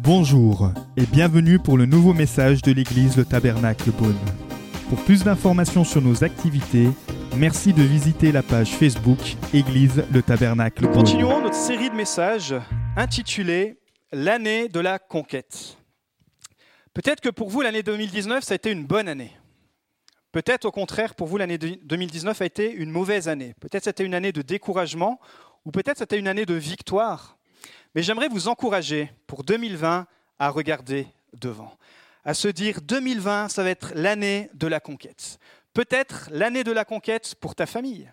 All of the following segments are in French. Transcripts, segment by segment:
Bonjour et bienvenue pour le nouveau message de l'église Le Tabernacle Beaune. Pour plus d'informations sur nos activités, merci de visiter la page Facebook Église Le Tabernacle Beaune. continuons notre série de messages intitulée L'année de la conquête. Peut-être que pour vous, l'année 2019, ça a été une bonne année. Peut-être au contraire, pour vous, l'année de- 2019 a été une mauvaise année. Peut-être c'était une année de découragement ou peut-être c'était une année de victoire. Mais j'aimerais vous encourager pour 2020 à regarder devant, à se dire 2020, ça va être l'année de la conquête. Peut-être l'année de la conquête pour ta famille,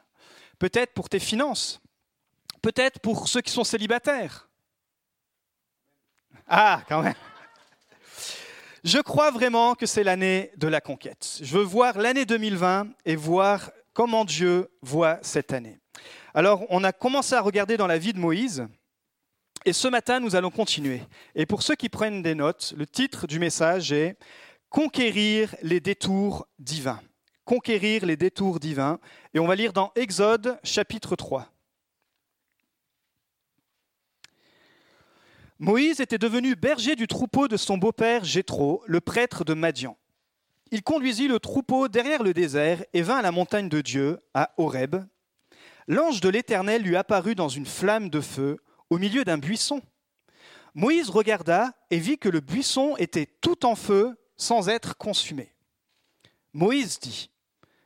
peut-être pour tes finances, peut-être pour ceux qui sont célibataires. Ah, quand même. Je crois vraiment que c'est l'année de la conquête. Je veux voir l'année 2020 et voir comment Dieu voit cette année. Alors, on a commencé à regarder dans la vie de Moïse. Et ce matin, nous allons continuer. Et pour ceux qui prennent des notes, le titre du message est Conquérir les détours divins. Conquérir les détours divins. Et on va lire dans Exode chapitre 3. Moïse était devenu berger du troupeau de son beau-père Jéthro, le prêtre de Madian. Il conduisit le troupeau derrière le désert et vint à la montagne de Dieu, à Horeb. L'ange de l'Éternel lui apparut dans une flamme de feu au milieu d'un buisson. Moïse regarda et vit que le buisson était tout en feu sans être consumé. Moïse dit,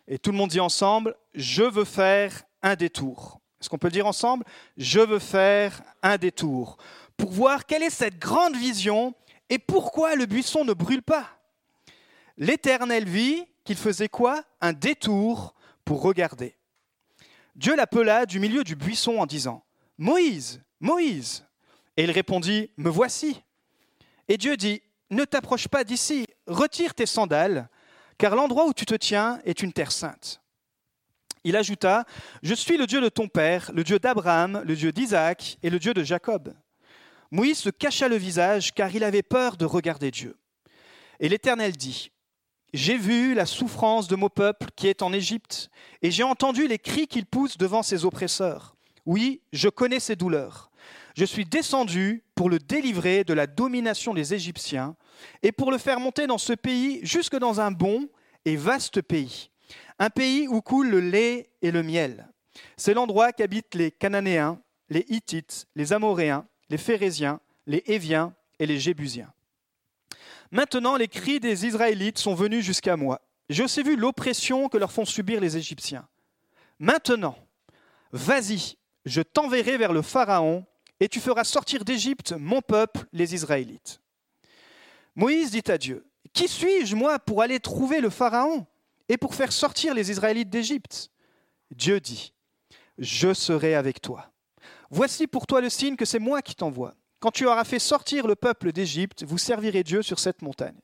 et tout le monde dit ensemble, je veux faire un détour. Est-ce qu'on peut dire ensemble Je veux faire un détour pour voir quelle est cette grande vision et pourquoi le buisson ne brûle pas. L'Éternel vit qu'il faisait quoi? Un détour pour regarder. Dieu l'appela du milieu du buisson en disant Moïse, Moïse. Et il répondit Me voici. Et Dieu dit Ne t'approche pas d'ici, retire tes sandales, car l'endroit où tu te tiens est une terre sainte. Il ajouta Je suis le Dieu de ton père, le Dieu d'Abraham, le Dieu d'Isaac et le Dieu de Jacob. Moïse se cacha le visage car il avait peur de regarder Dieu. Et l'Éternel dit, J'ai vu la souffrance de mon peuple qui est en Égypte, et j'ai entendu les cris qu'il pousse devant ses oppresseurs. Oui, je connais ses douleurs. Je suis descendu pour le délivrer de la domination des Égyptiens, et pour le faire monter dans ce pays jusque dans un bon et vaste pays, un pays où coule le lait et le miel. C'est l'endroit qu'habitent les Cananéens, les Hittites, les Amoréens, les Phérésiens, les Héviens et les Jébusiens. Maintenant, les cris des Israélites sont venus jusqu'à moi. J'ai aussi vu l'oppression que leur font subir les Égyptiens. Maintenant, vas-y, je t'enverrai vers le Pharaon, et tu feras sortir d'Égypte mon peuple, les Israélites. Moïse dit à Dieu, Qui suis-je, moi, pour aller trouver le Pharaon et pour faire sortir les Israélites d'Égypte? Dieu dit, Je serai avec toi. Voici pour toi le signe que c'est moi qui t'envoie. Quand tu auras fait sortir le peuple d'Égypte, vous servirez Dieu sur cette montagne.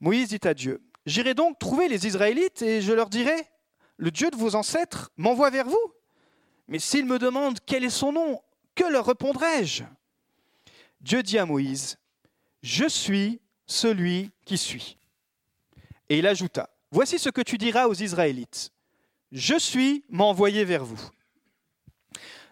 Moïse dit à Dieu, J'irai donc trouver les Israélites et je leur dirai, Le Dieu de vos ancêtres m'envoie vers vous. Mais s'ils me demandent quel est son nom, que leur répondrai-je? Dieu dit à Moïse, Je suis celui qui suis. Et il ajouta, Voici ce que tu diras aux Israélites. Je suis m'envoyé vers vous.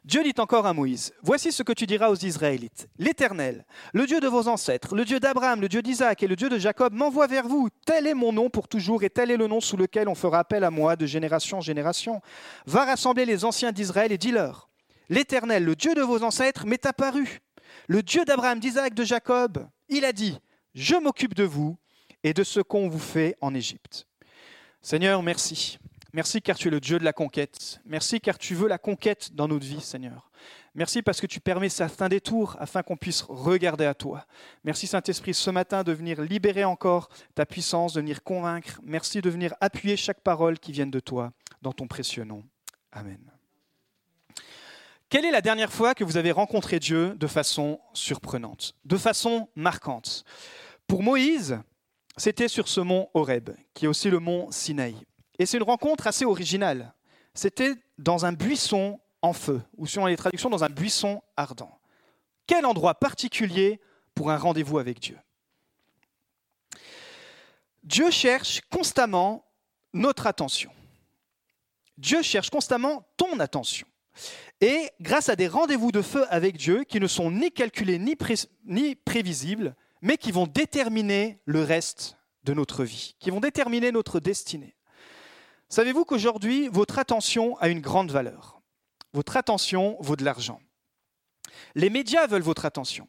Dieu dit encore à Moïse, Voici ce que tu diras aux Israélites. L'Éternel, le Dieu de vos ancêtres, le Dieu d'Abraham, le Dieu d'Isaac et le Dieu de Jacob m'envoie vers vous. Tel est mon nom pour toujours et tel est le nom sous lequel on fera appel à moi de génération en génération. Va rassembler les anciens d'Israël et dis-leur, L'Éternel, le Dieu de vos ancêtres, m'est apparu. Le Dieu d'Abraham, d'Isaac, de Jacob, il a dit, Je m'occupe de vous et de ce qu'on vous fait en Égypte. Seigneur, merci. Merci car tu es le Dieu de la conquête. Merci car tu veux la conquête dans notre vie, Seigneur. Merci parce que tu permets certains détours afin qu'on puisse regarder à toi. Merci Saint-Esprit ce matin de venir libérer encore ta puissance, de venir convaincre. Merci de venir appuyer chaque parole qui vienne de toi dans ton précieux nom. Amen. Quelle est la dernière fois que vous avez rencontré Dieu de façon surprenante, de façon marquante? Pour Moïse, c'était sur ce mont Horeb, qui est aussi le mont Sinaï. Et c'est une rencontre assez originale. C'était dans un buisson en feu, ou selon les traductions, dans un buisson ardent. Quel endroit particulier pour un rendez-vous avec Dieu? Dieu cherche constamment notre attention. Dieu cherche constamment ton attention. Et grâce à des rendez-vous de feu avec Dieu qui ne sont ni calculés ni, ni prévisibles, mais qui vont déterminer le reste de notre vie, qui vont déterminer notre destinée. Savez-vous qu'aujourd'hui, votre attention a une grande valeur? Votre attention vaut de l'argent. Les médias veulent votre attention.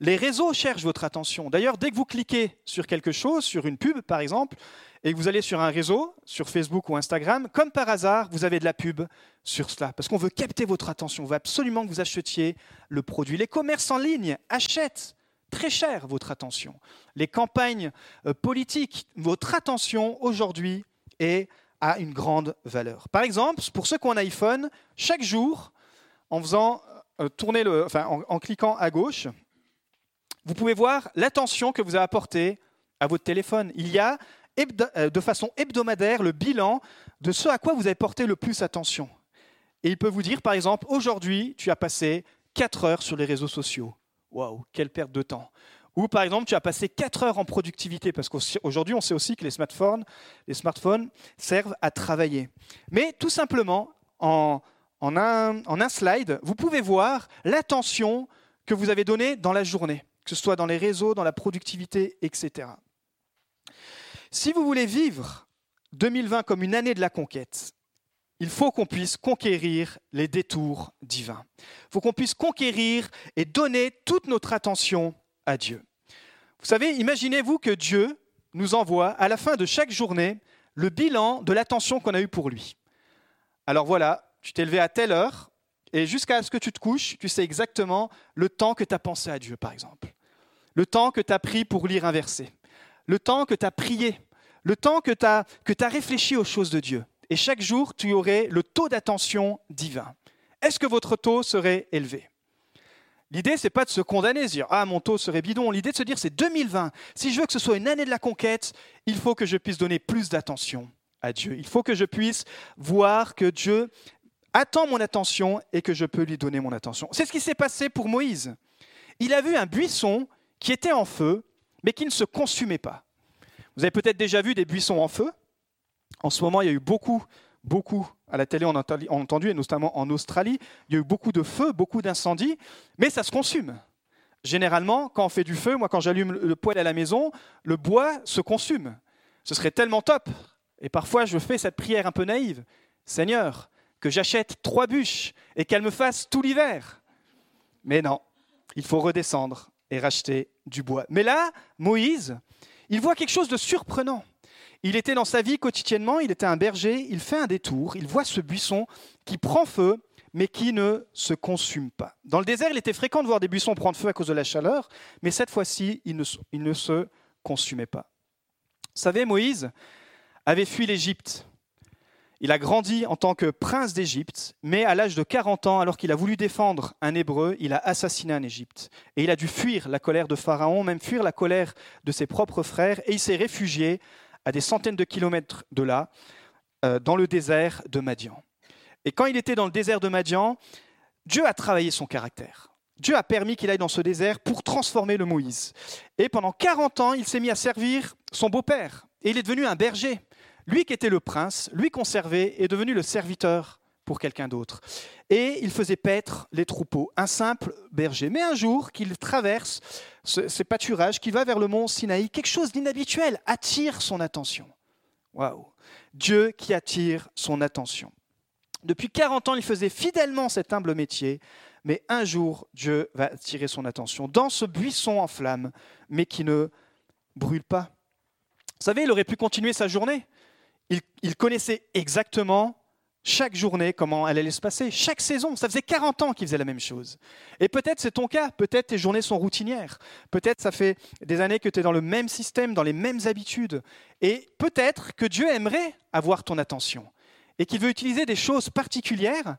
Les réseaux cherchent votre attention. D'ailleurs, dès que vous cliquez sur quelque chose, sur une pub par exemple, et que vous allez sur un réseau, sur Facebook ou Instagram, comme par hasard, vous avez de la pub sur cela. Parce qu'on veut capter votre attention. On veut absolument que vous achetiez le produit. Les commerces en ligne achètent très cher votre attention. Les campagnes euh, politiques, votre attention aujourd'hui est a une grande valeur. Par exemple, pour ceux qui ont un iPhone, chaque jour, en euh, cliquant à gauche, vous pouvez voir l'attention que vous avez apportée à votre téléphone. Il y a euh, de façon hebdomadaire le bilan de ce à quoi vous avez porté le plus attention. Et il peut vous dire, par exemple, aujourd'hui, tu as passé 4 heures sur les réseaux sociaux. Waouh, quelle perte de temps. Ou par exemple, tu as passé 4 heures en productivité, parce qu'aujourd'hui, on sait aussi que les smartphones, servent à travailler. Mais tout simplement, en, en, un, en un slide, vous pouvez voir l'attention que vous avez donnée dans la journée, que ce soit dans les réseaux, dans la productivité, etc. Si vous voulez vivre 2020 comme une année de la conquête, il faut qu'on puisse conquérir les détours divins. Il faut qu'on puisse conquérir et donner toute notre attention à Dieu. Vous savez, imaginez-vous que Dieu nous envoie à la fin de chaque journée le bilan de l'attention qu'on a eue pour lui. Alors voilà, tu t'es levé à telle heure, et jusqu'à ce que tu te couches, tu sais exactement le temps que tu as pensé à Dieu, par exemple. Le temps que tu as pris pour lire un verset. Le temps que tu as prié. Le temps que tu as, réfléchi aux choses de Dieu. Et chaque jour, tu aurais le taux d'attention divin. Est-ce que votre taux serait élevé? L'idée, c'est pas de se condamner, de dire Ah, mon taux serait bidon. L'idée de se dire c'est 2020. Si je veux que ce soit une année de la conquête, il faut que je puisse donner plus d'attention à Dieu. Il faut que je puisse voir que Dieu attend mon attention et que je peux lui donner mon attention. C'est ce qui s'est passé pour Moïse. Il a vu un buisson qui était en feu, mais qui ne se consumait pas. Vous avez peut-être déjà vu des buissons en feu. En ce moment, il y a eu beaucoup beaucoup à la télé, on a entendu, et notamment en Australie, il y a eu beaucoup de feux, beaucoup d'incendies, mais ça se consume. Généralement, quand on fait du feu, moi quand j'allume le poêle à la maison, le bois se consume. Ce serait tellement top. Et parfois, je fais cette prière un peu naïve. Seigneur, que j'achète trois bûches et qu'elles me fassent tout l'hiver. Mais non, il faut redescendre et racheter du bois. Mais là, Moïse, il voit quelque chose de surprenant. Il était dans sa vie quotidiennement, il était un berger, il fait un détour, il voit ce buisson qui prend feu, mais qui ne se consume pas. Dans le désert, il était fréquent de voir des buissons prendre feu à cause de la chaleur, mais cette fois-ci, il ne, se consumait pas. Vous savez, Moïse avait fui l'Égypte. Il a grandi en tant que prince d'Égypte, mais à l'âge de 40 ans, alors qu'il a voulu défendre un Hébreu, il a assassiné un Égypte. Et il a dû fuir la colère de Pharaon, même fuir la colère de ses propres frères, et il s'est réfugié à des centaines de kilomètres de là, euh, dans le désert de Madian. Et quand il était dans le désert de Madian, Dieu a travaillé son caractère. Dieu a permis qu'il aille dans ce désert pour transformer le Moïse. Et pendant 40 ans, il s'est mis à servir son beau-père. Et il est devenu un berger. Lui qui était le prince, lui conservé, est devenu le serviteur pour quelqu'un d'autre. Et il faisait paître les troupeaux, un simple berger. Mais un jour qu'il traverse ces pâturages, qu'il va vers le mont Sinaï, quelque chose d'inhabituel attire son attention. Waouh Dieu qui attire son attention. Depuis 40 ans, il faisait fidèlement cet humble métier, mais un jour, Dieu va attirer son attention dans ce buisson en flammes, mais qui ne brûle pas. Vous savez, il aurait pu continuer sa journée. Il connaissait exactement chaque journée, comment elle allait se passer, chaque saison. Ça faisait 40 ans qu'il faisait la même chose. Et peut-être c'est ton cas, peut-être tes journées sont routinières, peut-être ça fait des années que tu es dans le même système, dans les mêmes habitudes. Et peut-être que Dieu aimerait avoir ton attention et qu'il veut utiliser des choses particulières,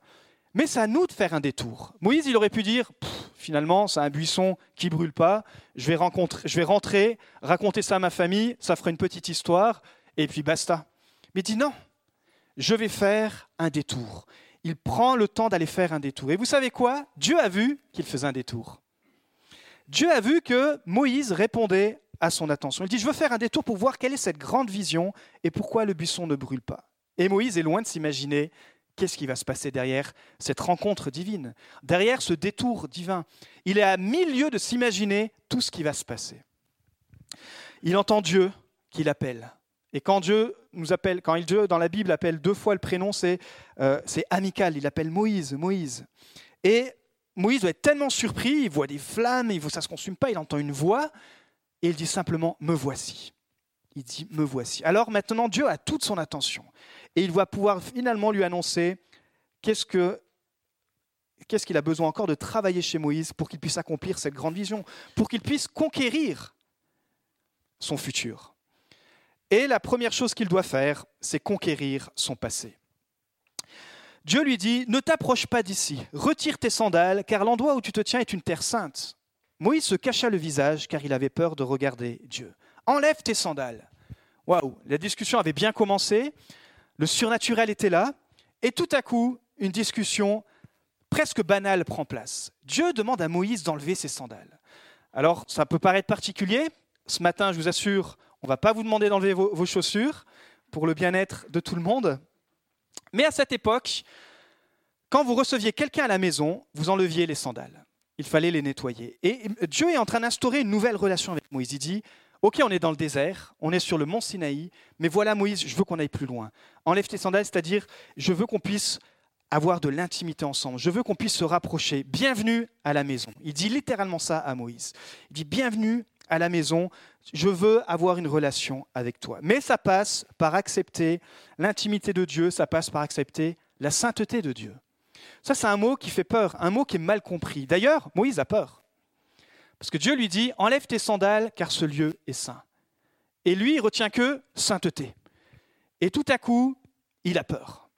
mais c'est à nous de faire un détour. Moïse, il aurait pu dire, finalement, c'est un buisson qui brûle pas, je vais, rencontrer, je vais rentrer, raconter ça à ma famille, ça fera une petite histoire, et puis basta. Mais il dit non, je vais faire un détour. Il prend le temps d'aller faire un détour. Et vous savez quoi? Dieu a vu qu'il faisait un détour. Dieu a vu que Moïse répondait à son attention. Il dit, je veux faire un détour pour voir quelle est cette grande vision et pourquoi le buisson ne brûle pas. Et Moïse est loin de s'imaginer qu'est-ce qui va se passer derrière cette rencontre divine, derrière ce détour divin. Il est à mille lieues de s'imaginer tout ce qui va se passer. Il entend Dieu qui l'appelle. Et quand Dieu nous appelle, quand Dieu dans la Bible appelle deux fois le prénom, c'est euh, amical. Il appelle Moïse, Moïse. Et Moïse doit être tellement surpris, il voit des flammes, il, ça ne se consume pas, il entend une voix, et il dit simplement Me voici. Il dit Me voici. Alors maintenant, Dieu a toute son attention. Et il va pouvoir finalement lui annoncer qu'est-ce que qu'est-ce qu'il a besoin encore de travailler chez Moïse pour qu'il puisse accomplir cette grande vision, pour qu'il puisse conquérir son futur. Et la première chose qu'il doit faire, c'est conquérir son passé. Dieu lui dit, ne t'approche pas d'ici, retire tes sandales, car l'endroit où tu te tiens est une terre sainte. Moïse se cacha le visage, car il avait peur de regarder Dieu. Enlève tes sandales. Waouh, la discussion avait bien commencé, le surnaturel était là, et tout à coup, une discussion presque banale prend place. Dieu demande à Moïse d'enlever ses sandales. Alors, ça peut paraître particulier. Ce matin, je vous assure, on ne va pas vous demander d'enlever vos, vos, chaussures pour le bien-être de tout le monde. Mais à cette époque, quand vous receviez quelqu'un à la maison, vous enleviez les sandales. Il fallait les nettoyer. Et Dieu est en train d'instaurer une nouvelle relation avec Moïse. Il dit, Ok, on est dans le désert, on est sur le mont Sinaï, mais voilà Moïse, je veux qu'on aille plus loin. Enlève tes sandales, c'est-à-dire, je veux qu'on puisse avoir de l'intimité ensemble, je veux qu'on puisse se rapprocher. Bienvenue à la maison. Il dit littéralement ça à Moïse. Il dit, bienvenue à la maison, je veux avoir une relation avec toi. Mais ça passe par accepter l'intimité de Dieu, ça passe par accepter la sainteté de Dieu. Ça, c'est un mot qui fait peur, un mot qui est mal compris. D'ailleurs, Moïse a peur. Parce que Dieu lui dit, enlève tes sandales, car ce lieu est saint. Et lui, il retient que sainteté. Et tout à coup, il a peur.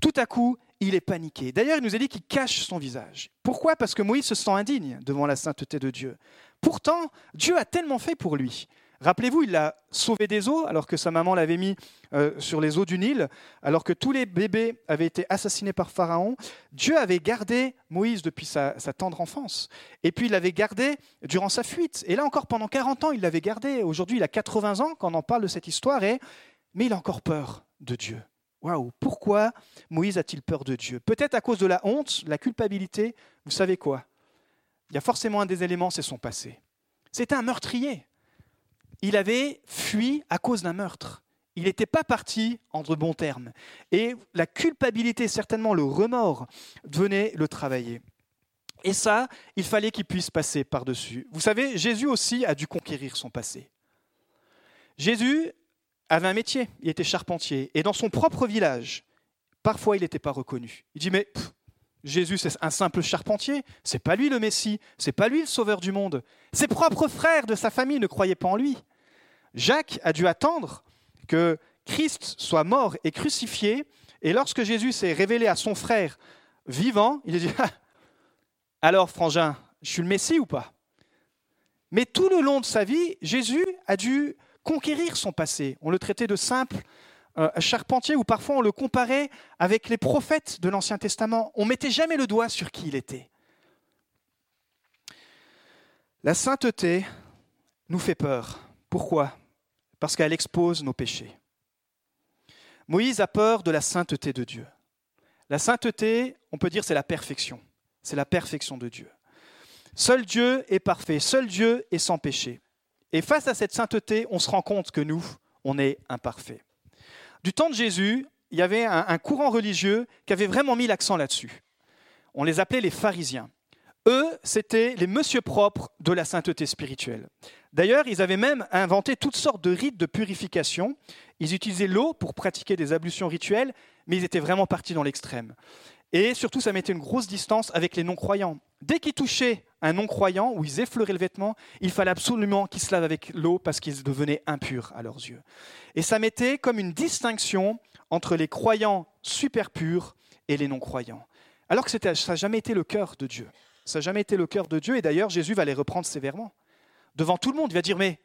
Tout à coup, il est paniqué. D'ailleurs, il nous a dit qu'il cache son visage. Pourquoi? Parce que Moïse se sent indigne devant la sainteté de Dieu. Pourtant, Dieu a tellement fait pour lui. Rappelez-vous, il l'a sauvé des eaux alors que sa maman l'avait mis euh, sur les eaux du Nil, alors que tous les bébés avaient été assassinés par Pharaon. Dieu avait gardé Moïse depuis sa, tendre enfance. Et puis il l'avait gardé durant sa fuite. Et là encore, pendant 40 ans, il l'avait gardé. Aujourd'hui, il a 80 ans quand on en parle de cette histoire, mais il a encore peur de Dieu. Waouh, pourquoi Moïse a-t-il peur de Dieu? Peut-être à cause de la honte, la culpabilité. Vous savez quoi? Il y a forcément un des éléments, c'est son passé. C'était un meurtrier il avait fui à cause d'un meurtre. Il n'était pas parti en de bons termes. Et la culpabilité, certainement le remords, venait le travailler. Et ça, il fallait qu'il puisse passer par-dessus. Vous savez, Jésus aussi a dû conquérir son passé. Jésus avait un métier, il était charpentier. Et dans son propre village, parfois il n'était pas reconnu. Il dit, mais Jésus, c'est un simple charpentier, c'est pas lui le Messie, c'est pas lui le sauveur du monde. Ses propres frères de sa famille ne croyaient pas en lui. Jacques a dû attendre que Christ soit mort et crucifié, et lorsque Jésus s'est révélé à son frère vivant, il a dit ah, Alors, frangin, je suis le Messie ou pas? Mais tout le long de sa vie, Jésus a dû conquérir son passé. On le traitait de simple euh, charpentier, ou parfois on le comparait avec les prophètes de l'Ancien Testament. On mettait jamais le doigt sur qui il était. La sainteté nous fait peur. Pourquoi? Parce qu'elle expose nos péchés. Moïse a peur de la sainteté de Dieu. La sainteté, on peut dire, c'est la perfection. C'est la perfection de Dieu. Seul Dieu est parfait, seul Dieu est sans péché. Et face à cette sainteté, on se rend compte que nous, on est imparfaits. Du temps de Jésus, il y avait un, courant religieux qui avait vraiment mis l'accent là-dessus. On les appelait les pharisiens. Eux, c'était les monsieur propres de la sainteté spirituelle. D'ailleurs, ils avaient même inventé toutes sortes de rites de purification. Ils utilisaient l'eau pour pratiquer des ablutions rituelles, mais ils étaient vraiment partis dans l'extrême. Et surtout, ça mettait une grosse distance avec les non-croyants. Dès qu'ils touchaient un non-croyant ou ils effleuraient le vêtement, il fallait absolument qu'ils se lavent avec l'eau parce qu'ils devenaient impurs à leurs yeux. Et ça mettait comme une distinction entre les croyants super purs et les non-croyants. Alors que ça n'a jamais été le cœur de Dieu. Ça n'a jamais été le cœur de Dieu. Et d'ailleurs, Jésus va les reprendre sévèrement devant tout le monde. Il va dire, mais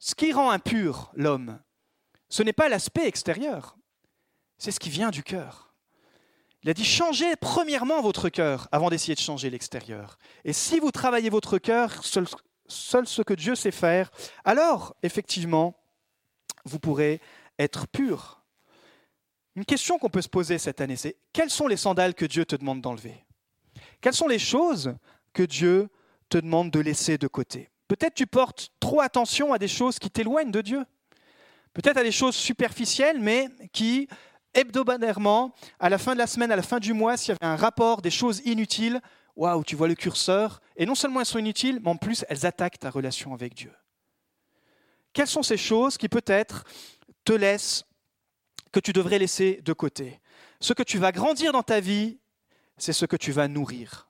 ce qui rend impur l'homme, ce n'est pas l'aspect extérieur, c'est ce qui vient du cœur. Il a dit, changez premièrement votre cœur avant d'essayer de changer l'extérieur. Et si vous travaillez votre cœur, seul, ce que Dieu sait faire, alors, effectivement, vous pourrez être pur. Une question qu'on peut se poser cette année, c'est quelles sont les sandales que Dieu te demande d'enlever? Quelles sont les choses que Dieu te demande de laisser de côté? Peut-être tu portes trop attention à des choses qui t'éloignent de Dieu. Peut-être à des choses superficielles, mais qui, hebdomadairement, à la fin de la semaine, à la fin du mois, s'il y avait un rapport des choses inutiles, waouh, tu vois le curseur, et non seulement elles sont inutiles, mais en plus elles attaquent ta relation avec Dieu. Quelles sont ces choses qui peut-être te laissent, que tu devrais laisser de côté? Ce que tu vas grandir dans ta vie, c'est ce que tu vas nourrir.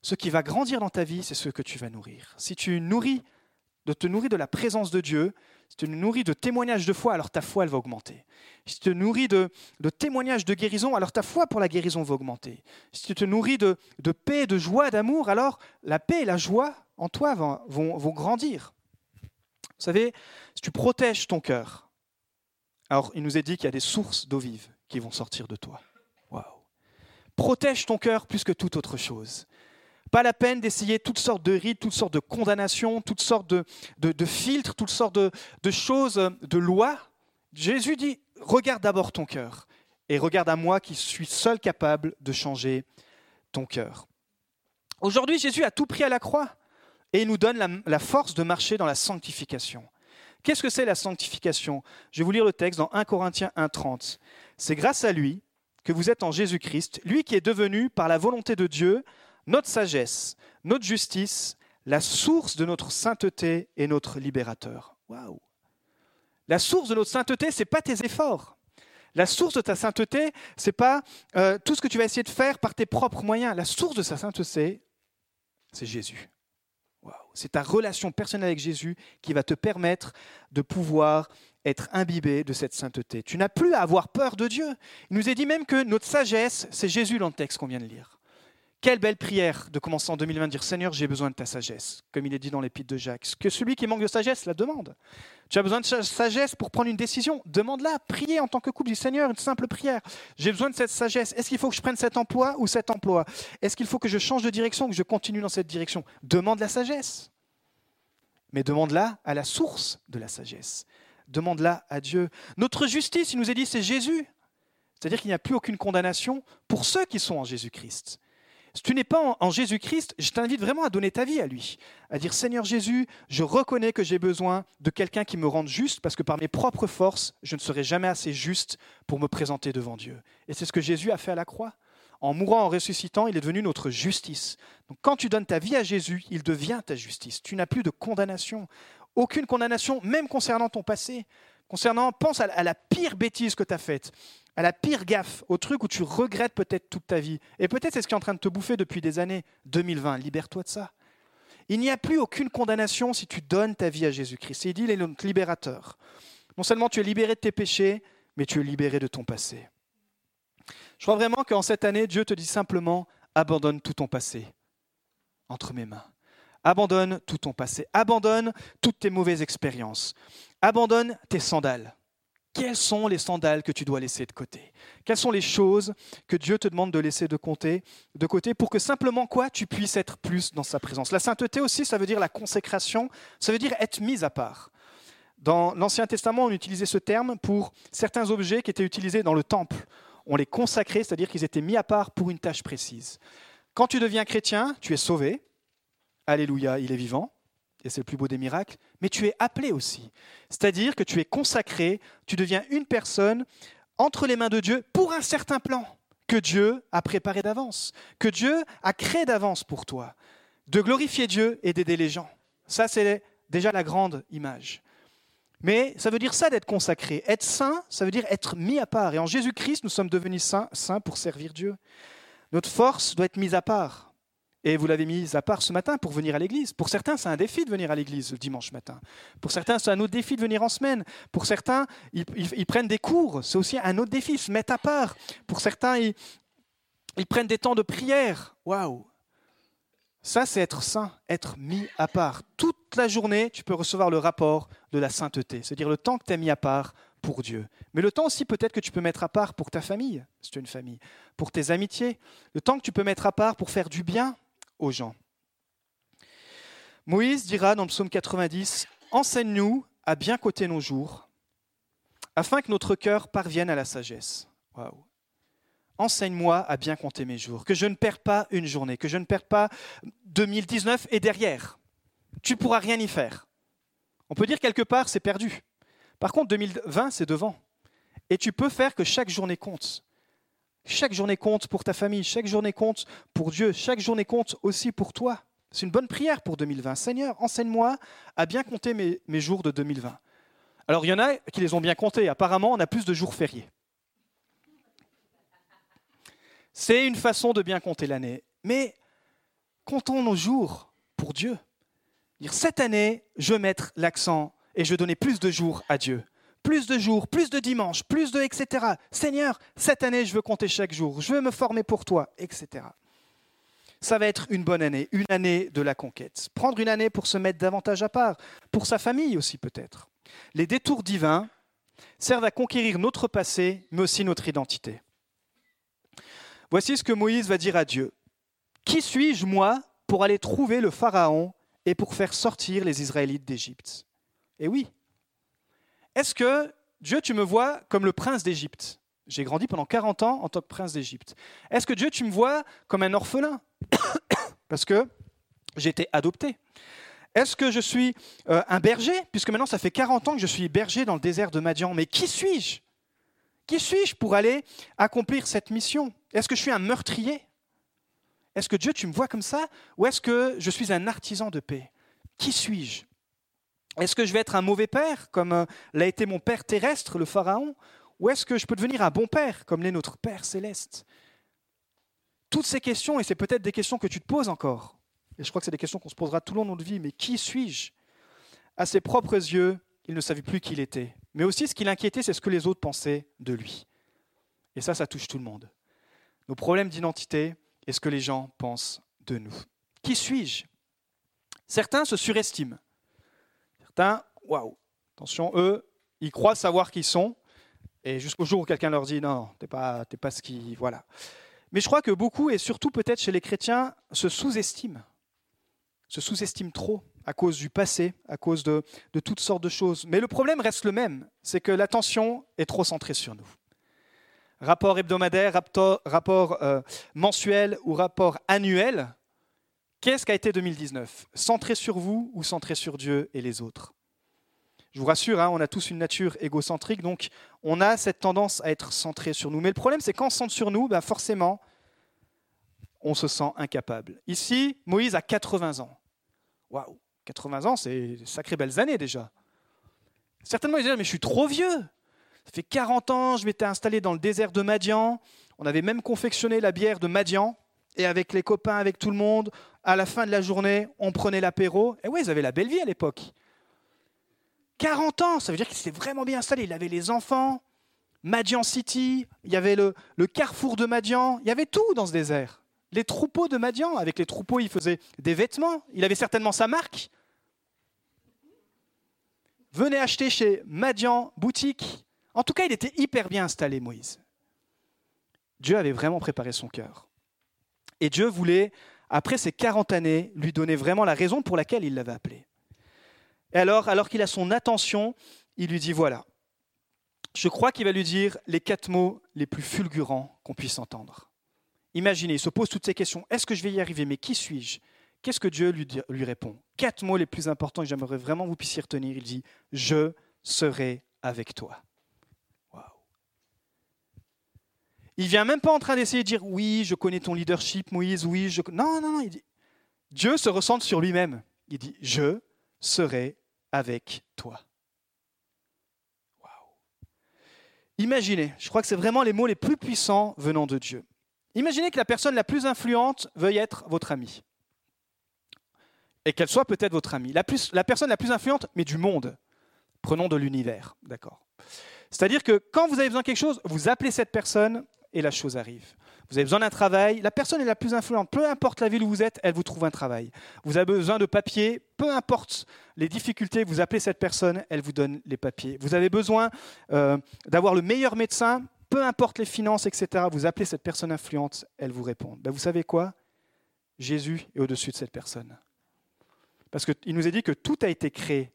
Ce qui va grandir dans ta vie, c'est ce que tu vas nourrir. Si tu nourris, de te nourrir de la présence de Dieu, si tu te nourris de témoignages de foi, alors ta foi, elle va augmenter. Si tu te nourris de, témoignages de guérison, alors ta foi pour la guérison va augmenter. Si tu te nourris de, paix, de joie, d'amour, alors la paix et la joie en toi vont, grandir. Vous savez, si tu protèges ton cœur, alors il nous est dit qu'il y a des sources d'eau vive qui vont sortir de toi. Waouh. Protège ton cœur plus que toute autre chose. Pas la peine d'essayer toutes sortes de rites, toutes sortes de condamnations, toutes sortes de, de, filtres, toutes sortes de, de choses, de lois. Jésus dit, regarde d'abord ton cœur et regarde à moi qui suis seul capable de changer ton cœur. Aujourd'hui, Jésus a tout pris à la croix et il nous donne la, la force de marcher dans la sanctification. Qu'est-ce que c'est la sanctification? Je vais vous lire le texte dans 1 Corinthiens 1.30. C'est grâce à lui que vous êtes en Jésus-Christ, lui qui est devenu, par la volonté de Dieu, notre sagesse, notre justice, la source de notre sainteté et notre libérateur. Waouh La source de notre sainteté, c'est pas tes efforts. La source de ta sainteté, c'est pas euh, tout ce que tu vas essayer de faire par tes propres moyens. La source de sa sainteté, c'est Jésus. C'est ta relation personnelle avec Jésus qui va te permettre de pouvoir être imbibé de cette sainteté. Tu n'as plus à avoir peur de Dieu. Il nous est dit même que notre sagesse, c'est Jésus dans le texte qu'on vient de lire. Quelle belle prière de commencer en 2020, dire Seigneur, j'ai besoin de ta sagesse, comme il est dit dans l'épître de Jacques. Que celui qui manque de sagesse la demande. Tu as besoin de sagesse pour prendre une décision, demande-la. Priez en tant que couple, dis Seigneur, une simple prière. J'ai besoin de cette sagesse. Est-ce qu'il faut que je prenne cet emploi ou cet emploi? Est-ce qu'il faut que je change de direction, que je continue dans cette direction? Demande la sagesse. Mais demande-la à la source de la sagesse. Demande-la à Dieu. Notre justice, il nous est dit, c'est Jésus. C'est-à-dire qu'il n'y a plus aucune condamnation pour ceux qui sont en Jésus-Christ. Si tu n'es pas en, Jésus-Christ, je t'invite vraiment à donner ta vie à lui, à dire Seigneur Jésus, je reconnais que j'ai besoin de quelqu'un qui me rende juste parce que par mes propres forces, je ne serai jamais assez juste pour me présenter devant Dieu. Et c'est ce que Jésus a fait à la croix. En mourant, en ressuscitant, il est devenu notre justice. Donc quand tu donnes ta vie à Jésus, il devient ta justice. Tu n'as plus de condamnation. Aucune condamnation, même concernant ton passé. Concernant, pense à la pire bêtise que tu as faite à la pire gaffe, au truc où tu regrettes peut-être toute ta vie. Et peut-être c'est ce qui est en train de te bouffer depuis des années. 2020, libère-toi de ça. Il n'y a plus aucune condamnation si tu donnes ta vie à Jésus-Christ. Il dit, il est notre libérateur. Non seulement tu es libéré de tes péchés, mais tu es libéré de ton passé. Je crois vraiment qu'en cette année, Dieu te dit simplement, abandonne tout ton passé entre mes mains. Abandonne tout ton passé. Abandonne toutes tes mauvaises expériences. Abandonne tes sandales. Quelles sont les sandales que tu dois laisser de côté? Quelles sont les choses que Dieu te demande de laisser de de côté pour que simplement quoi? Tu puisses être plus dans sa présence La sainteté aussi, ça veut dire la consécration, ça veut dire être mis à part. Dans l'Ancien Testament, on utilisait ce terme pour certains objets qui étaient utilisés dans le temple. On les consacrait, c'est-à-dire qu'ils étaient mis à part pour une tâche précise. Quand tu deviens chrétien, tu es sauvé. Alléluia, il est vivant et c'est le plus beau des miracles, mais tu es appelé aussi. C'est-à-dire que tu es consacré, tu deviens une personne entre les mains de Dieu pour un certain plan que Dieu a préparé d'avance, que Dieu a créé d'avance pour toi, de glorifier Dieu et d'aider les gens. Ça, c'est déjà la grande image. Mais ça veut dire ça d'être consacré. Être saint, ça veut dire être mis à part. Et en Jésus-Christ, nous sommes devenus saints, saints pour servir Dieu. Notre force doit être mise à part. Et vous l'avez mis à part ce matin pour venir à l'église. Pour certains, c'est un défi de venir à l'église le dimanche matin. Pour certains, c'est un autre défi de venir en semaine. Pour certains, ils, prennent des cours. C'est aussi un autre défi, se mettre à part. Pour certains, ils, ils prennent des temps de prière. Waouh Ça, c'est être saint, être mis à part. Toute la journée, tu peux recevoir le rapport de la sainteté. C'est-à-dire le temps que tu as mis à part pour Dieu. Mais le temps aussi peut-être que tu peux mettre à part pour ta famille, si tu as une famille, pour tes amitiés. Le temps que tu peux mettre à part pour faire du bien Moïse dira dans le psaume 90, Enseigne-nous à bien coter nos jours, afin que notre cœur parvienne à la sagesse. Enseigne-moi à bien compter mes jours, que je ne perds pas une journée, que je ne perds pas 2019 et derrière. Tu ne pourras rien y faire. On peut dire quelque part, c'est perdu. Par contre, 2020, c'est devant. Et tu peux faire que chaque journée compte. Chaque journée compte pour ta famille, chaque journée compte pour Dieu, chaque journée compte aussi pour toi. C'est une bonne prière pour 2020. Seigneur, enseigne-moi à bien compter mes, jours de 2020. Alors il y en a qui les ont bien comptés. Apparemment, on a plus de jours fériés. C'est une façon de bien compter l'année. Mais comptons nos jours pour Dieu. Cette année, je vais mettre l'accent et je vais donner plus de jours à Dieu. Plus de jours, plus de dimanches, plus de etc. Seigneur, cette année, je veux compter chaque jour. Je veux me former pour toi, etc. Ça va être une bonne année, une année de la conquête. Prendre une année pour se mettre davantage à part, pour sa famille aussi peut-être. Les détours divins servent à conquérir notre passé, mais aussi notre identité. Voici ce que Moïse va dire à Dieu. Qui suis-je, moi, pour aller trouver le Pharaon et pour faire sortir les Israélites d'Égypte? Et oui. Est-ce que, Dieu, tu me vois comme le prince d'Égypte? J'ai grandi pendant 40 ans en tant que prince d'Égypte. Est-ce que Dieu, tu me vois comme un orphelin? Parce que j'ai été adopté. Est-ce que je suis euh, un berger? Puisque maintenant, ça fait 40 ans que je suis berger dans le désert de Madian. Mais qui suis-je? Qui suis-je pour aller accomplir cette mission? Est-ce que je suis un meurtrier? Est-ce que Dieu, tu me vois comme ça? Ou est-ce que je suis un artisan de paix? Qui suis-je? Est-ce que je vais être un mauvais père, comme euh, l'a été mon père terrestre, le Pharaon? Ou est-ce que je peux devenir un bon père, comme l'est notre Père céleste? Toutes ces questions, et c'est peut-être des questions que tu te poses encore, et je crois que c'est des questions qu'on se posera tout le long de notre vie, mais qui suis-je? À ses propres yeux, il ne savait plus qui il était. Mais aussi, ce qui l'inquiétait, c'est ce que les autres pensaient de lui. Et ça, ça touche tout le monde nos problèmes d'identité et ce que les gens pensent de nous. Qui suis-je? Certains se surestiment. Certains, waouh, attention, eux, ils croient savoir qui ils sont, et jusqu'au jour où quelqu'un leur dit non, t'es pas, pas ce qui, voilà. Mais je crois que beaucoup, et surtout peut-être chez les chrétiens, se sous-estiment, se sous-estiment trop à cause du passé, à cause de, de toutes sortes de choses. Mais le problème reste le même, c'est que l'attention est trop centrée sur nous rapport hebdomadaire, rapport, euh, mensuel ou rapport annuel, qu'est-ce qu'a été 2019 Centré sur vous ou centré sur Dieu et les autres? Je vous rassure, hein, on a tous une nature égocentrique, donc on a cette tendance à être centré sur nous. Mais le problème, c'est se centre sur nous, ben forcément, on se sent incapable. Ici, Moïse a 80 ans. Waouh 80 ans, c'est sacrées belles années déjà. Certainement, il disent, mais je suis trop vieux. Ça fait 40 ans, je m'étais installé dans le désert de Madian. On avait même confectionné la bière de Madian. Et avec les copains, avec tout le monde, à la fin de la journée, on prenait l'apéro. Et oui, ils avaient la belle vie à l'époque. 40 ans, ça veut dire qu'il s'était vraiment bien installé. Il avait les enfants, Madian City, il y avait le, le, carrefour de Madian, il y avait tout dans ce désert. Les troupeaux de Madian, avec les troupeaux, il faisait des vêtements, il avait certainement sa marque. Venez acheter chez Madian Boutique, en tout cas, il était hyper bien installé, Moïse. Dieu avait vraiment préparé son cœur. Et Dieu voulait, après ces 40 années, lui donner vraiment la raison pour laquelle il l'avait appelé. Et alors, alors qu'il a son attention, il lui dit, voilà, je crois qu'il va lui dire les quatre mots les plus fulgurants qu'on puisse entendre. Imaginez, il se pose toutes ces questions. Est-ce que je vais y arriver? Mais qui suis-je? Qu'est-ce que Dieu lui, répond? Quatre mots les plus importants que j'aimerais vraiment vous puissiez retenir. Il dit, je serai avec toi. Il vient même pas en train d'essayer de dire oui, je connais ton leadership, Moïse, oui, je. Non, non, non. Il dit, Dieu se ressent sur lui-même. Il dit Je serai avec toi. Waouh. Imaginez, je crois que c'est vraiment les mots les plus puissants venant de Dieu. Imaginez que la personne la plus influente veuille être votre amie. Et qu'elle soit peut-être votre amie. La, la personne la plus influente, mais du monde. Prenons de l'univers, d'accord C'est-à-dire que quand vous avez besoin de quelque chose, vous appelez cette personne et la chose arrive. Vous avez besoin d'un travail, la personne est la plus influente, peu importe la ville où vous êtes, elle vous trouve un travail. Vous avez besoin de papiers, peu importe les difficultés, vous appelez cette personne, elle vous donne les papiers. Vous avez besoin euh, d'avoir le meilleur médecin, peu importe les finances, etc. Vous appelez cette personne influente, elle vous répond. Ben, vous savez quoi? Jésus est au-dessus de cette personne. Parce qu'il nous a dit que tout a été créé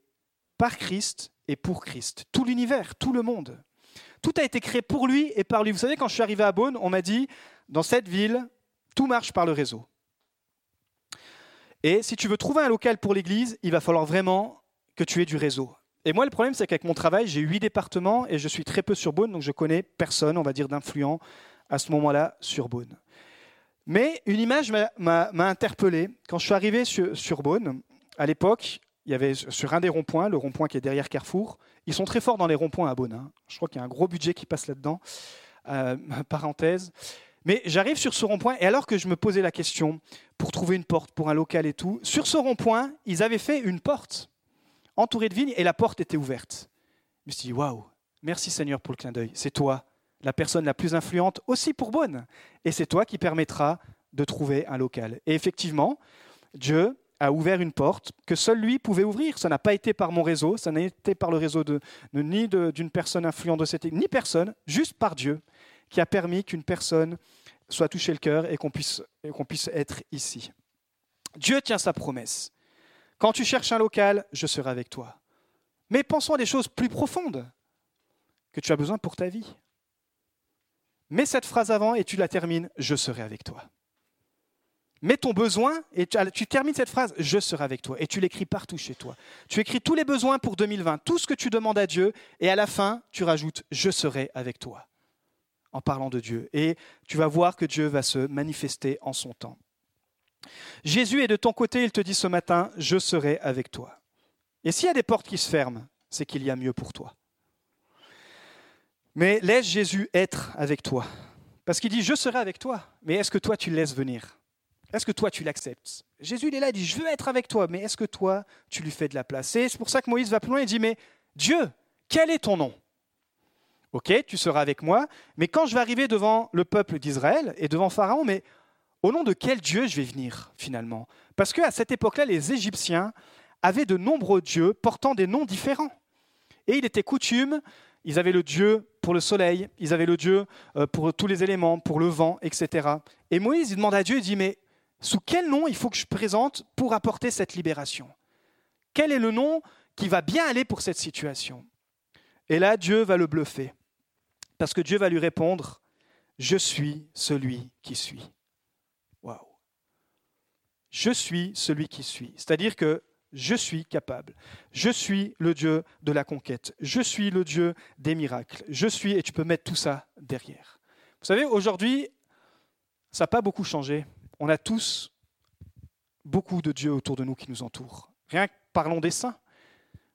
par Christ et pour Christ. Tout l'univers, tout le monde. Tout a été créé pour lui et par lui. Vous savez, quand je suis arrivé à Beaune, on m'a dit, dans cette ville, tout marche par le réseau. Et si tu veux trouver un local pour l'église, il va falloir vraiment que tu aies du réseau. Et moi, le problème, c'est qu'avec mon travail, j'ai huit départements et je suis très peu sur Beaune, donc je connais personne, on va dire, d'influent à ce moment-là sur Beaune. Mais une image m'a interpellé. Quand je suis arrivé sur, sur Beaune, à l'époque, il y avait sur un des ronds-points, le rond-point qui est derrière Carrefour, ils sont très forts dans les ronds-points à Beaune. Hein. Je crois qu'il y a un gros budget qui passe là-dedans. Euh, parenthèse. Mais j'arrive sur ce rond-point, et alors que je me posais la question pour trouver une porte pour un local et tout, sur ce rond-point, ils avaient fait une porte entourée de vignes, et la porte était ouverte. Je me suis dit, waouh, merci Seigneur pour le clin d'œil. C'est toi, la personne la plus influente aussi pour Beaune. Et c'est toi qui permettra de trouver un local. Et effectivement, Dieu a ouvert une porte que seul lui pouvait ouvrir. Ça n'a pas été par mon réseau, ça n'a été par le réseau de, ni d'une personne influente de cette église, ni personne, juste par Dieu, qui a permis qu'une personne soit touchée le cœur et qu'on puisse, qu'on puisse être ici. Dieu tient sa promesse. Quand tu cherches un local, je serai avec toi. Mais pensons à des choses plus profondes que tu as besoin pour ta vie. Mets cette phrase avant et tu la termines, je serai avec toi. Mets ton besoin et tu, termines cette phrase, je serai avec toi. Et tu l'écris partout chez toi. Tu écris tous les besoins pour 2020, tout ce que tu demandes à Dieu. Et à la fin, tu rajoutes, je serai avec toi. En parlant de Dieu. Et tu vas voir que Dieu va se manifester en son temps. Jésus est de ton côté, il te dit ce matin, je serai avec toi. Et s'il y a des portes qui se ferment, c'est qu'il y a mieux pour toi. Mais laisse Jésus être avec toi. Parce qu'il dit, je serai avec toi. Mais est-ce que toi, tu le laisses venir? Est-ce que toi, tu l'acceptes? Jésus, est là, il dit, je veux être avec toi, mais est-ce que toi, tu lui fais de la place? Et c'est pour ça que Moïse va plus loin, il dit, mais Dieu, quel est ton nom? Ok, tu seras avec moi, mais quand je vais arriver devant le peuple d'Israël et devant Pharaon, mais au nom de quel Dieu je vais venir finalement? Parce qu'à cette époque-là, les Égyptiens avaient de nombreux dieux portant des noms différents. Et il était coutume, ils avaient le Dieu pour le soleil, ils avaient le Dieu euh, pour tous les éléments, pour le vent, etc. Et Moïse, il demande à Dieu, il dit, mais sous quel nom il faut que je présente pour apporter cette libération? Quel est le nom qui va bien aller pour cette situation? Et là, Dieu va le bluffer. Parce que Dieu va lui répondre, je suis celui qui suis. Waouh. Je suis celui qui suis. C'est-à-dire que je suis capable. Je suis le Dieu de la conquête. Je suis le Dieu des miracles. Je suis, et tu peux mettre tout ça derrière. Vous savez, aujourd'hui, ça n'a pas beaucoup changé on a tous beaucoup de dieux autour de nous qui nous entourent. Rien que parlons des saints.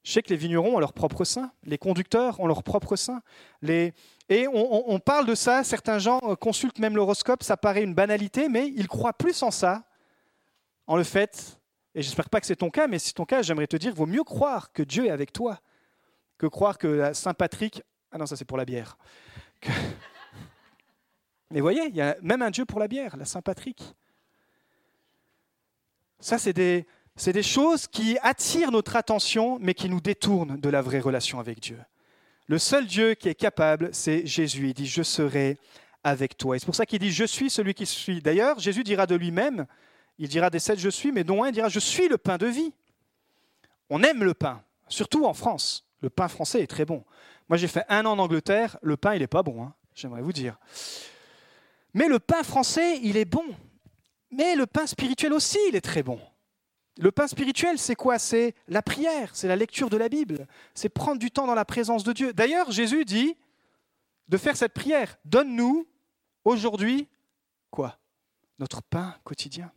Je sais que les vignerons ont leurs propres saints, les conducteurs ont leurs propres saints. Et on, parle de ça, certains gens consultent même l'horoscope, ça paraît une banalité, mais ils croient plus en ça, en le fait, et j'espère pas que c'est ton cas, mais si c'est ton cas, j'aimerais te dire, vaut mieux croire que Dieu est avec toi que croire que Saint Patrick... Ah non, ça c'est pour la bière. Mais voyez, il y a même un Dieu pour la bière, la Saint Patrick. Ça, c'est des, choses qui attirent notre attention, mais qui nous détournent de la vraie relation avec Dieu. Le seul Dieu qui est capable, c'est Jésus. Il dit, je serai avec toi. Et c'est pour ça qu'il dit, je suis celui qui suis. D'ailleurs, Jésus dira de lui-même, il dira des sept, je suis, mais dont un, il dira, je suis le pain de vie. On aime le pain, surtout en France. Le pain français est très bon. Moi, j'ai fait un an en Angleterre, le pain, il n'est pas bon, hein, j'aimerais vous dire. Mais le pain français, il est bon. Mais le pain spirituel aussi, il est très bon. Le pain spirituel, c'est quoi? C'est la prière, c'est la lecture de la Bible, c'est prendre du temps dans la présence de Dieu. D'ailleurs, Jésus dit de faire cette prière. Donne-nous aujourd'hui quoi? Notre pain quotidien.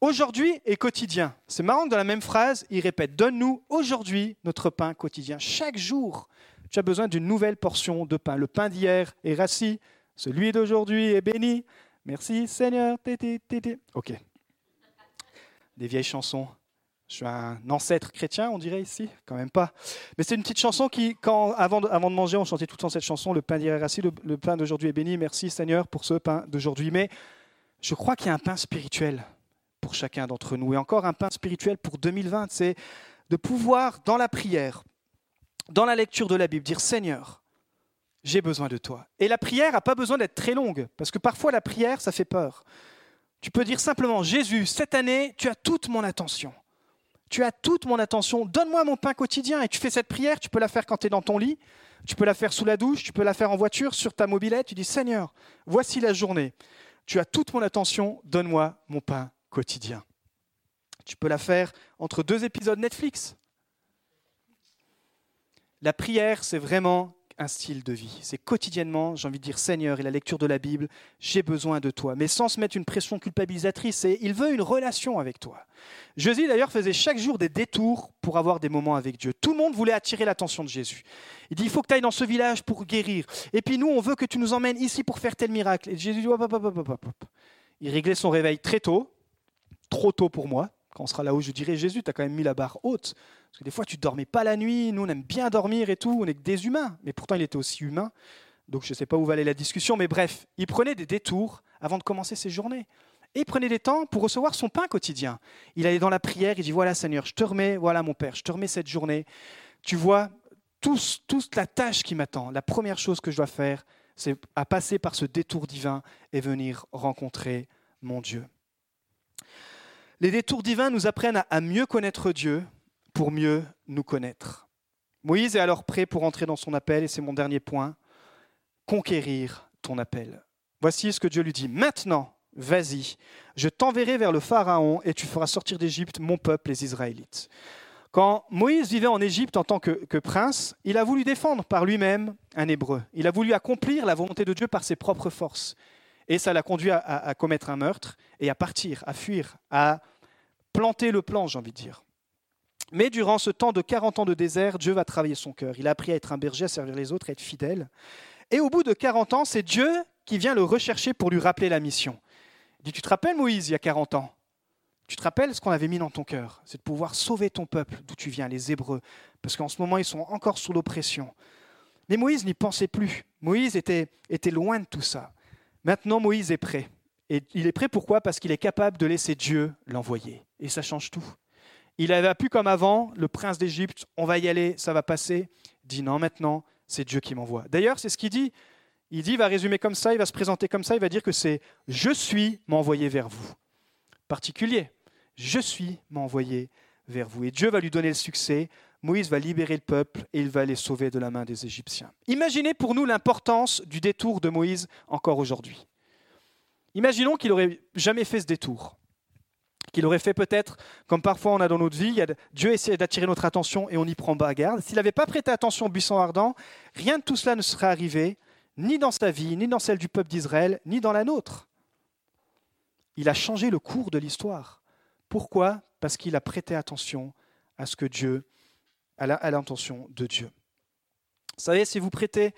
Aujourd'hui et quotidien. C'est marrant que dans la même phrase, il répète Donne-nous aujourd'hui notre pain quotidien. Chaque jour, tu as besoin d'une nouvelle portion de pain. Le pain d'hier est rassis, celui d'aujourd'hui est béni. Merci Seigneur. Ok. Des vieilles chansons. Je suis un ancêtre chrétien, on dirait ici, quand même pas. Mais c'est une petite chanson qui, quand, avant, de, avant de manger, on chantait tout le temps cette chanson, le pain est le, le pain d'aujourd'hui est béni, merci Seigneur pour ce pain d'aujourd'hui. Mais je crois qu'il y a un pain spirituel pour chacun d'entre nous, et encore un pain spirituel pour 2020, c'est de pouvoir, dans la prière, dans la lecture de la Bible, dire Seigneur, j'ai besoin de toi. Et la prière n'a pas besoin d'être très longue, parce que parfois la prière, ça fait peur. Tu peux dire simplement, Jésus, cette année, tu as toute mon attention. Tu as toute mon attention. Donne-moi mon pain quotidien. Et tu fais cette prière, tu peux la faire quand tu es dans ton lit, tu peux la faire sous la douche, tu peux la faire en voiture, sur ta mobilette. Tu dis Seigneur, voici la journée. Tu as toute mon attention. Donne-moi mon pain quotidien. Tu peux la faire entre deux épisodes Netflix. La prière, c'est vraiment un style de vie. C'est quotidiennement, j'ai envie de dire Seigneur et la lecture de la Bible, j'ai besoin de toi, mais sans se mettre une pression culpabilisatrice. Et il veut une relation avec toi. Jésus d'ailleurs faisait chaque jour des détours pour avoir des moments avec Dieu. Tout le monde voulait attirer l'attention de Jésus. Il dit il faut que tu ailles dans ce village pour guérir. Et puis nous, on veut que tu nous emmènes ici pour faire tel miracle. Et Jésus dit hop, hop, hop, hop, hop. Il réglait son réveil très tôt, trop tôt pour moi. On sera là-haut, je dirais Jésus, tu as quand même mis la barre haute. Parce que des fois, tu ne dormais pas la nuit, nous, on aime bien dormir et tout, on est que des humains. Mais pourtant, il était aussi humain. Donc, je ne sais pas où va aller la discussion, mais bref, il prenait des détours avant de commencer ses journées. Et il prenait des temps pour recevoir son pain quotidien. Il allait dans la prière, il dit Voilà, Seigneur, je te remets, voilà, mon Père, je te remets cette journée. Tu vois, toute la tâche qui m'attend, la première chose que je dois faire, c'est à passer par ce détour divin et venir rencontrer mon Dieu. Les détours divins nous apprennent à mieux connaître Dieu, pour mieux nous connaître. Moïse est alors prêt pour entrer dans son appel, et c'est mon dernier point, conquérir ton appel. Voici ce que Dieu lui dit. Maintenant, vas-y, je t'enverrai vers le Pharaon, et tu feras sortir d'Égypte mon peuple, les Israélites. Quand Moïse vivait en Égypte en tant que, prince, il a voulu défendre par lui-même un Hébreu. Il a voulu accomplir la volonté de Dieu par ses propres forces. Et ça l'a conduit à commettre un meurtre et à partir, à fuir, à planter le plan, j'ai envie de dire. Mais durant ce temps de 40 ans de désert, Dieu va travailler son cœur. Il a appris à être un berger, à servir les autres, à être fidèle. Et au bout de 40 ans, c'est Dieu qui vient le rechercher pour lui rappeler la mission. Il dit, tu te rappelles Moïse, il y a 40 ans? Tu te rappelles ce qu'on avait mis dans ton cœur? C'est de pouvoir sauver ton peuple, d'où tu viens, les Hébreux, parce qu'en ce moment, ils sont encore sous l'oppression. Mais Moïse n'y pensait plus. Moïse était, était loin de tout ça. Maintenant, Moïse est prêt. Et il est prêt pourquoi? Parce qu'il est capable de laisser Dieu l'envoyer. Et ça change tout. Il avait pu comme avant, le prince d'Égypte, on va y aller, ça va passer. Il dit non, maintenant, c'est Dieu qui m'envoie. D'ailleurs, c'est ce qu'il dit. Il dit, il va résumer comme ça, il va se présenter comme ça, il va dire que c'est je suis m'envoyer vers vous. Particulier. Je suis m'envoyer vers vous. Et Dieu va lui donner le succès. Moïse va libérer le peuple et il va les sauver de la main des Égyptiens. Imaginez pour nous l'importance du détour de Moïse encore aujourd'hui. Imaginons qu'il n'aurait jamais fait ce détour qu'il aurait fait peut-être, comme parfois on a dans notre vie, Dieu essaie d'attirer notre attention et on n'y prend pas garde. S'il n'avait pas prêté attention au buisson ardent, rien de tout cela ne serait arrivé, ni dans sa vie, ni dans celle du peuple d'Israël, ni dans la nôtre. Il a changé le cours de l'histoire. Pourquoi? Parce qu'il a prêté attention à ce que Dieu, à l'intention de Dieu. Vous savez, si vous prêtez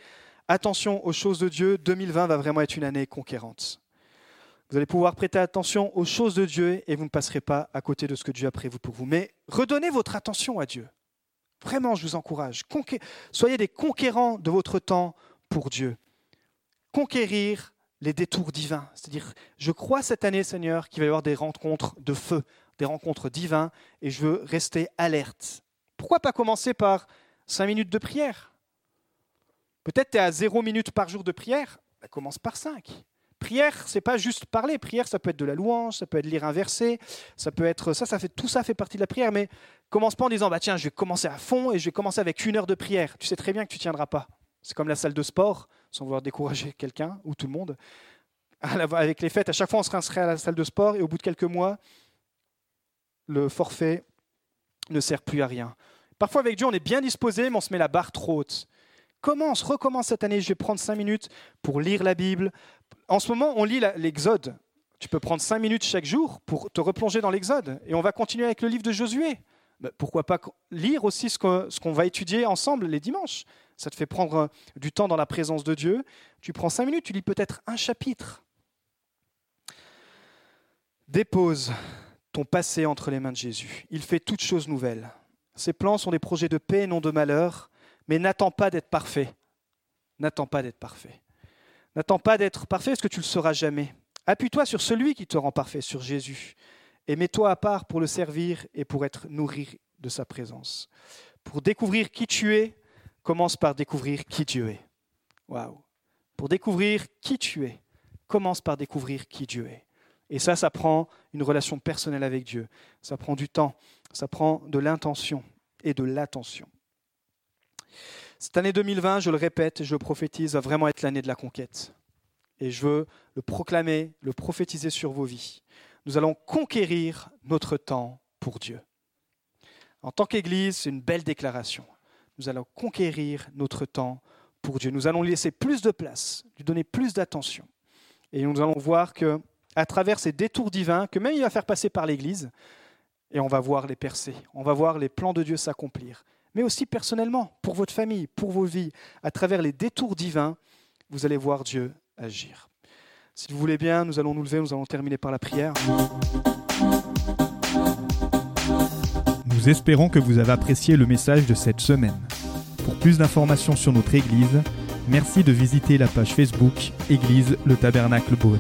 attention aux choses de Dieu, 2020 va vraiment être une année conquérante. Vous allez pouvoir prêter attention aux choses de Dieu et vous ne passerez pas à côté de ce que Dieu a prévu pour vous. Mais redonnez votre attention à Dieu. Vraiment, je vous encourage. Soyez des conquérants de votre temps pour Dieu. Conquérir les détours divins. C'est-à-dire, je crois cette année, Seigneur, qu'il va y avoir des rencontres de feu, des rencontres divines, et je veux rester alerte. Pourquoi pas commencer par cinq minutes de prière? Peut-être tu es à zéro minute par jour de prière, bah, commence par cinq. Prière, c'est pas juste parler. Prière, ça peut être de la louange, ça peut être lire un verset, ça peut être ça, tout ça fait partie de la prière. Mais commence pas en disant bah tiens, je vais commencer à fond et je vais commencer avec une heure de prière. Tu sais très bien que tu tiendras pas. C'est comme la salle de sport, sans vouloir décourager quelqu'un ou tout le monde. Avec les fêtes, à chaque fois, on se rincerait à la salle de sport et au bout de quelques mois, le forfait ne sert plus à rien. Parfois, avec Dieu, on est bien disposé, mais on se met la barre trop haute. Commence, recommence cette année? Je vais prendre cinq minutes pour lire la Bible, en ce moment, on lit l'Exode. Tu peux prendre cinq minutes chaque jour pour te replonger dans l'Exode. Et on va continuer avec le livre de Josué. pourquoi pas lire aussi ce qu'on va étudier ensemble les dimanches? Ça te fait prendre euh, du temps dans la présence de Dieu. Tu prends cinq minutes, tu lis peut-être un chapitre. Dépose ton passé entre les mains de Jésus. Il fait toutes choses nouvelles. Ses plans sont des projets de paix et non de malheur, mais n'attends pas d'être parfait. N'attends pas d'être parfait. N'attends pas d'être parfait parce que tu le seras jamais? Appuie-toi sur celui qui te rend parfait, sur Jésus. Et mets-toi à part pour le servir et pour être nourri de sa présence. Pour découvrir qui tu es, commence par découvrir qui Dieu est. Waouh. Pour découvrir qui tu es, commence par découvrir qui Dieu est. Et ça, ça prend une relation personnelle avec Dieu. Ça prend du temps. Ça prend de l'intention et de l'attention. Cette année 2020, je le répète je le prophétise, va vraiment être l'année de la conquête. Et je veux le proclamer, le prophétiser sur vos vies. Nous allons conquérir notre temps pour Dieu. En tant qu'Église, c'est une belle déclaration. Nous allons conquérir notre temps pour Dieu. Nous allons lui laisser plus de place, lui donner plus d'attention. Et nous allons voir que, à travers ces détours divins, que même il va faire passer par l'Église, et on va voir les percer, on va voir les plans de Dieu s'accomplir. Mais aussi personnellement, pour votre famille, pour vos vies, à travers les détours divins, vous allez voir Dieu agir. Si vous voulez bien, nous allons nous lever, nous allons terminer par la prière. Nous espérons que vous avez apprécié le message de cette semaine. Pour plus d'informations sur notre Église, merci de visiter la page Facebook Église le Tabernacle Beaune.